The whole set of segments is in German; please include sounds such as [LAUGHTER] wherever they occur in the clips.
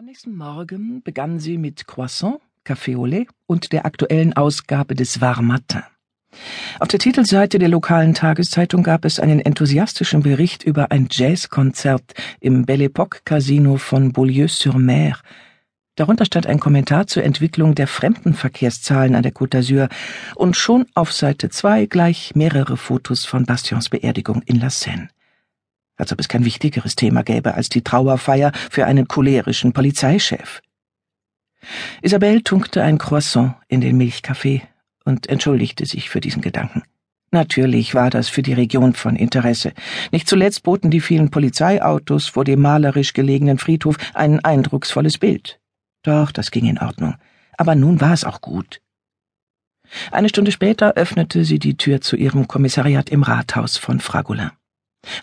Am nächsten Morgen begann sie mit Croissant, Café au lait und der aktuellen Ausgabe des Var Matin. Auf der Titelseite der lokalen Tageszeitung gab es einen enthusiastischen Bericht über ein Jazzkonzert im Belle Époque Casino von Beaulieu-sur-Mer. Darunter stand ein Kommentar zur Entwicklung der Fremdenverkehrszahlen an der Côte d'Azur und schon auf Seite 2 gleich mehrere Fotos von Bastions Beerdigung in La Seine als ob es kein wichtigeres Thema gäbe als die Trauerfeier für einen cholerischen Polizeichef. Isabelle tunkte ein Croissant in den Milchkaffee und entschuldigte sich für diesen Gedanken. Natürlich war das für die Region von Interesse. Nicht zuletzt boten die vielen Polizeiautos vor dem malerisch gelegenen Friedhof ein eindrucksvolles Bild. Doch, das ging in Ordnung. Aber nun war es auch gut. Eine Stunde später öffnete sie die Tür zu ihrem Kommissariat im Rathaus von Fragoulin.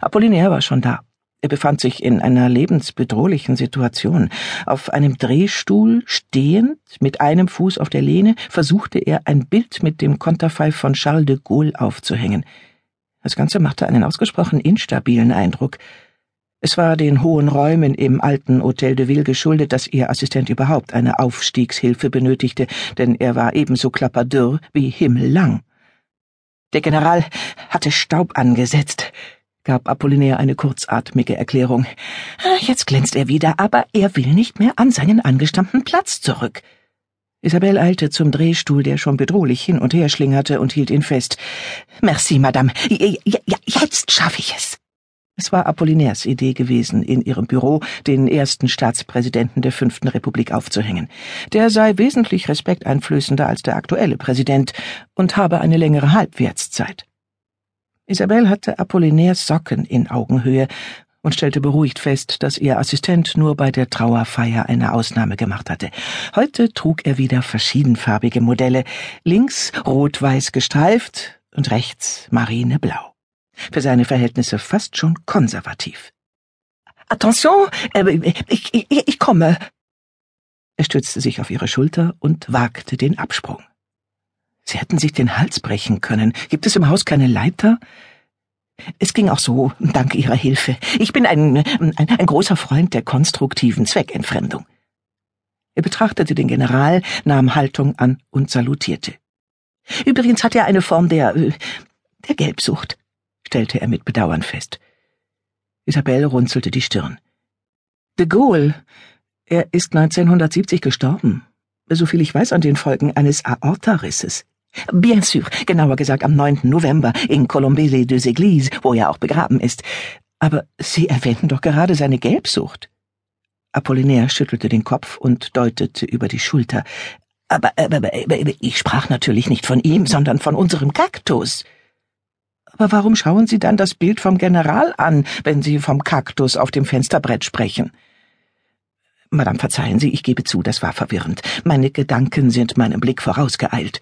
Apollinaire war schon da. Er befand sich in einer lebensbedrohlichen Situation. Auf einem Drehstuhl, stehend, mit einem Fuß auf der Lehne, versuchte er ein Bild mit dem Konterfei von Charles de Gaulle aufzuhängen. Das Ganze machte einen ausgesprochen instabilen Eindruck. Es war den hohen Räumen im alten Hotel de Ville geschuldet, dass ihr Assistent überhaupt eine Aufstiegshilfe benötigte, denn er war ebenso klapperdürr wie himmellang. Der General hatte Staub angesetzt gab Apollinaire eine kurzatmige Erklärung. Jetzt glänzt er wieder, aber er will nicht mehr an seinen angestammten Platz zurück. Isabelle eilte zum Drehstuhl, der schon bedrohlich hin und her schlingerte, und hielt ihn fest. Merci, Madame. Ja, jetzt schaffe ich es. Es war Apollinaires Idee gewesen, in ihrem Büro den ersten Staatspräsidenten der Fünften Republik aufzuhängen. Der sei wesentlich respekteinflößender als der aktuelle Präsident und habe eine längere Halbwertszeit. Isabelle hatte Apollinaires Socken in Augenhöhe und stellte beruhigt fest, dass ihr Assistent nur bei der Trauerfeier eine Ausnahme gemacht hatte. Heute trug er wieder verschiedenfarbige Modelle, links rot-weiß gestreift und rechts marineblau. Für seine Verhältnisse fast schon konservativ. Attention, äh, ich, ich, ich komme. Er stützte sich auf ihre Schulter und wagte den Absprung. Sie hätten sich den Hals brechen können. Gibt es im Haus keine Leiter? Es ging auch so, dank Ihrer Hilfe. Ich bin ein, ein, ein großer Freund der konstruktiven Zweckentfremdung. Er betrachtete den General, nahm Haltung an und salutierte. Übrigens hat er eine Form der, der Gelbsucht, stellte er mit Bedauern fest. Isabelle runzelte die Stirn. De Gaulle, er ist 1970 gestorben. Soviel ich weiß, an den Folgen eines Aortarisses. Bien sûr, genauer gesagt am 9. November in Colombese des Églises, wo er auch begraben ist. Aber Sie erwähnten doch gerade seine Gelbsucht. Apollinaire schüttelte den Kopf und deutete über die Schulter. Aber, aber, aber, aber ich sprach natürlich nicht von ihm, sondern von unserem Kaktus. Aber warum schauen Sie dann das Bild vom General an, wenn Sie vom Kaktus auf dem Fensterbrett sprechen? Madame, verzeihen Sie, ich gebe zu, das war verwirrend. Meine Gedanken sind meinem Blick vorausgeeilt.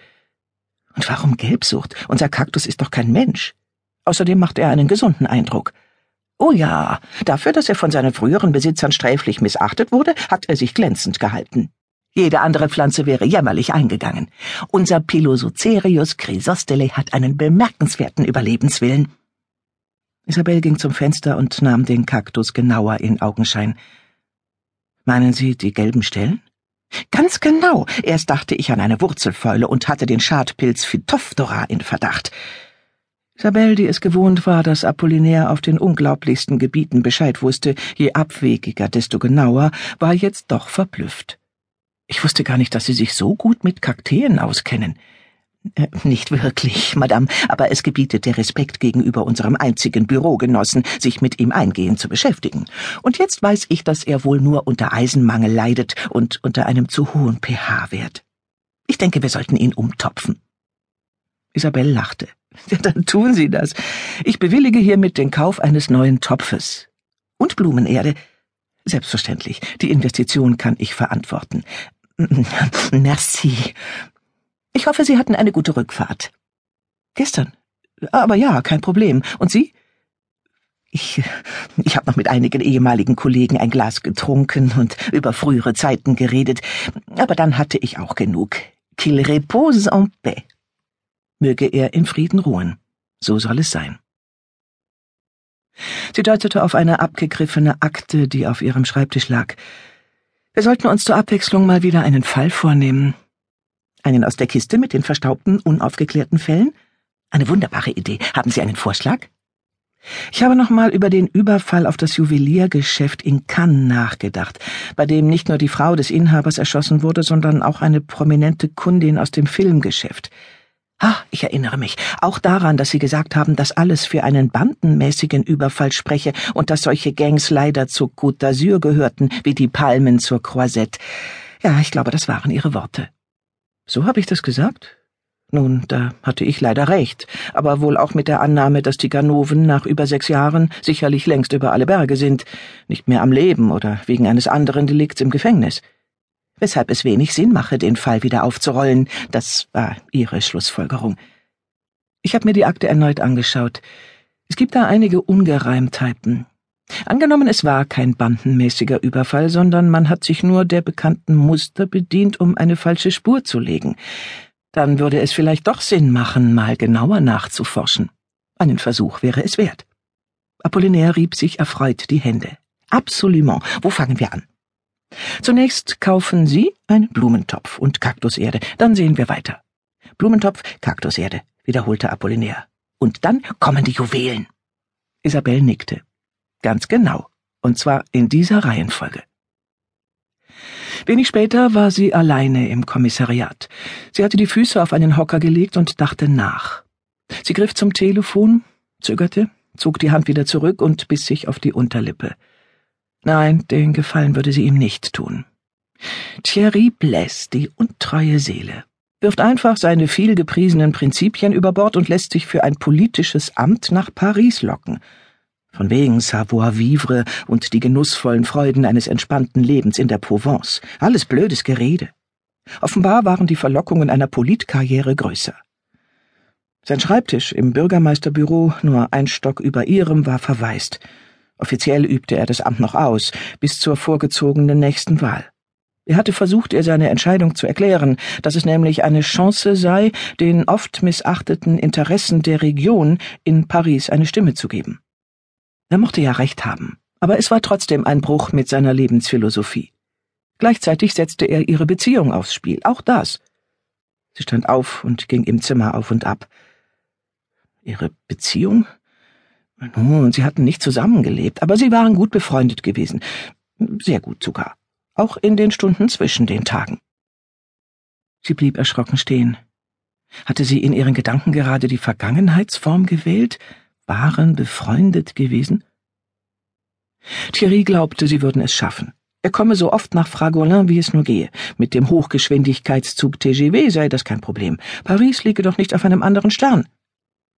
Und warum Gelbsucht? Unser Kaktus ist doch kein Mensch. Außerdem macht er einen gesunden Eindruck. Oh ja, dafür, dass er von seinen früheren Besitzern sträflich missachtet wurde, hat er sich glänzend gehalten. Jede andere Pflanze wäre jämmerlich eingegangen. Unser Pilosocerius Chrysostele hat einen bemerkenswerten Überlebenswillen. Isabel ging zum Fenster und nahm den Kaktus genauer in Augenschein. Meinen Sie die gelben Stellen? Ganz genau. Erst dachte ich an eine Wurzelfäule und hatte den Schadpilz Phytophthora in Verdacht. Isabelle, die es gewohnt war, dass Apollinaire auf den unglaublichsten Gebieten Bescheid wusste, je abwegiger, desto genauer, war jetzt doch verblüfft. Ich wusste gar nicht, dass Sie sich so gut mit Kakteen auskennen. Äh, nicht wirklich, Madame, aber es gebietet der Respekt gegenüber unserem einzigen Bürogenossen, sich mit ihm eingehend zu beschäftigen. Und jetzt weiß ich, dass er wohl nur unter Eisenmangel leidet und unter einem zu hohen pH-Wert. Ich denke, wir sollten ihn umtopfen. Isabelle lachte. [LAUGHS] Ja, dann tun Sie das. Ich bewillige hiermit den Kauf eines neuen Topfes. Und Blumenerde. Selbstverständlich, die Investition kann ich verantworten. [LAUGHS] Merci. Ich hoffe, Sie hatten eine gute Rückfahrt. Gestern. Aber ja, kein Problem. Und Sie? Ich, ich habe noch mit einigen ehemaligen Kollegen ein Glas getrunken und über frühere Zeiten geredet, aber dann hatte ich auch genug. Qu'il repose en paix. Möge er in Frieden ruhen. So soll es sein. Sie deutete auf eine abgegriffene Akte, die auf ihrem Schreibtisch lag. Wir sollten uns zur Abwechslung mal wieder einen Fall vornehmen. Einen aus der Kiste mit den verstaubten, unaufgeklärten Fällen? Eine wunderbare Idee. Haben Sie einen Vorschlag? Ich habe nochmal über den Überfall auf das Juweliergeschäft in Cannes nachgedacht, bei dem nicht nur die Frau des Inhabers erschossen wurde, sondern auch eine prominente Kundin aus dem Filmgeschäft. Ah, ich erinnere mich auch daran, dass Sie gesagt haben, dass alles für einen bandenmäßigen Überfall spreche und dass solche Gangs leider zur Côte d'Azur gehörten, wie die Palmen zur Croisette. Ja, ich glaube, das waren Ihre Worte. So habe ich das gesagt? Nun, da hatte ich leider recht, aber wohl auch mit der Annahme, dass die Ganoven nach über sechs Jahren sicherlich längst über alle Berge sind, nicht mehr am Leben oder wegen eines anderen Delikts im Gefängnis weshalb es wenig Sinn mache, den Fall wieder aufzurollen. Das war ihre Schlussfolgerung. Ich habe mir die Akte erneut angeschaut. Es gibt da einige Ungereimtheiten. Angenommen, es war kein bandenmäßiger Überfall, sondern man hat sich nur der bekannten Muster bedient, um eine falsche Spur zu legen. Dann würde es vielleicht doch Sinn machen, mal genauer nachzuforschen. Einen Versuch wäre es wert. Apollinaire rieb sich erfreut die Hände. Absolument. Wo fangen wir an? Zunächst kaufen Sie einen Blumentopf und Kaktuserde, dann sehen wir weiter. Blumentopf, Kaktuserde, wiederholte Apollinaire. Und dann kommen die Juwelen. Isabel nickte. Ganz genau, und zwar in dieser Reihenfolge. Wenig später war sie alleine im Kommissariat. Sie hatte die Füße auf einen Hocker gelegt und dachte nach. Sie griff zum Telefon, zögerte, zog die Hand wieder zurück und biss sich auf die Unterlippe. Nein, den Gefallen würde sie ihm nicht tun. Thierry Bless, die untreue Seele, wirft einfach seine vielgepriesenen Prinzipien über Bord und lässt sich für ein politisches Amt nach Paris locken. Von wegen Savoir-vivre und die genussvollen Freuden eines entspannten Lebens in der Provence. Alles blödes Gerede. Offenbar waren die Verlockungen einer Politkarriere größer. Sein Schreibtisch im Bürgermeisterbüro, nur ein Stock über ihrem, war verwaist. Offiziell übte er das Amt noch aus, bis zur vorgezogenen nächsten Wahl. Er hatte versucht, ihr seine Entscheidung zu erklären, dass es nämlich eine Chance sei, den oft missachteten Interessen der Region in Paris eine Stimme zu geben. Er mochte ja recht haben, aber es war trotzdem ein Bruch mit seiner Lebensphilosophie. Gleichzeitig setzte er ihre Beziehung aufs Spiel, auch das. Sie stand auf und ging im Zimmer auf und ab. Ihre Beziehung? Nun, sie hatten nicht zusammengelebt, aber sie waren gut befreundet gewesen. Sehr gut sogar. Auch in den Stunden zwischen den Tagen. Sie blieb erschrocken stehen. Hatte sie in ihren Gedanken gerade die Vergangenheitsform gewählt? Waren befreundet gewesen? Thierry glaubte, sie würden es schaffen. Er komme so oft nach Fragolin, wie es nur gehe. Mit dem Hochgeschwindigkeitszug TGV sei das kein Problem. Paris liege doch nicht auf einem anderen Stern.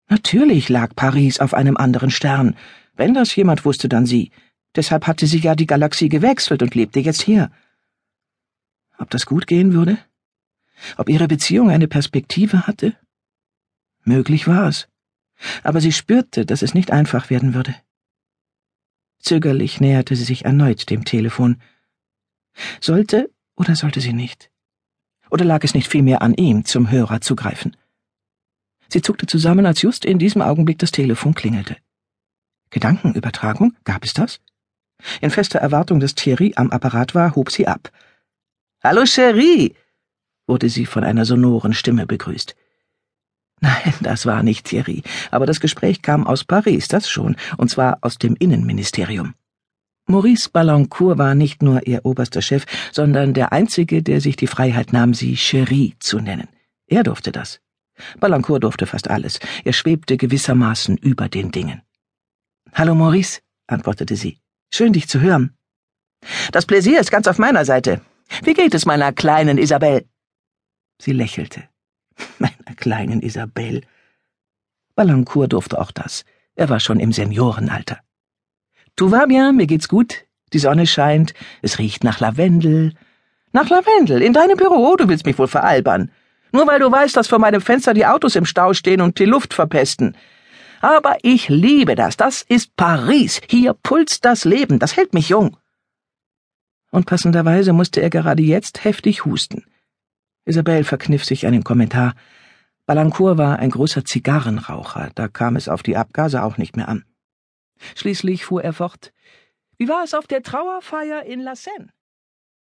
Natürlich lag Paris auf einem anderen Stern. Wenn das jemand wusste, dann sie. Deshalb hatte sie ja die Galaxie gewechselt und lebte jetzt hier. Ob das gut gehen würde? Ob ihre Beziehung eine Perspektive hatte? Möglich war es. Aber sie spürte, dass es nicht einfach werden würde. Zögerlich näherte sie sich erneut dem Telefon. Sollte oder sollte sie nicht? Oder lag es nicht vielmehr an ihm, zum Hörer zu greifen? Sie zuckte zusammen, als just in diesem Augenblick das Telefon klingelte. Gedankenübertragung? Gab es das? In fester Erwartung, dass Thierry am Apparat war, hob sie ab. Hallo, Cherie! wurde sie von einer sonoren Stimme begrüßt. Nein, das war nicht Thierry, aber das Gespräch kam aus Paris, das schon, und zwar aus dem Innenministerium. Maurice Ballancourt war nicht nur ihr oberster Chef, sondern der einzige, der sich die Freiheit nahm, sie Cherie zu nennen. Er durfte das. Ballancourt durfte fast alles. Er schwebte gewissermaßen über den Dingen. Hallo, Maurice, antwortete sie. Schön, dich zu hören. Das Pläsier ist ganz auf meiner Seite. Wie geht es meiner kleinen Isabelle? Sie lächelte. [LAUGHS] Meiner kleinen Isabelle. Ballancourt durfte auch das. Er war schon im Seniorenalter. Tu vas bien, mir geht's gut. Die Sonne scheint, es riecht nach Lavendel. Nach Lavendel, in deinem Büro, du willst mich wohl veralbern. Nur weil du weißt, dass vor meinem Fenster die Autos im Stau stehen und die Luft verpesten. Aber ich liebe das. Das ist Paris. Hier pulst das Leben. Das hält mich jung. Und passenderweise musste er gerade jetzt heftig husten. Isabelle verkniff sich einen Kommentar. Balancourt war ein großer Zigarrenraucher, da kam es auf die Abgase auch nicht mehr an. Schließlich fuhr er fort. Wie war es auf der Trauerfeier in La Seine?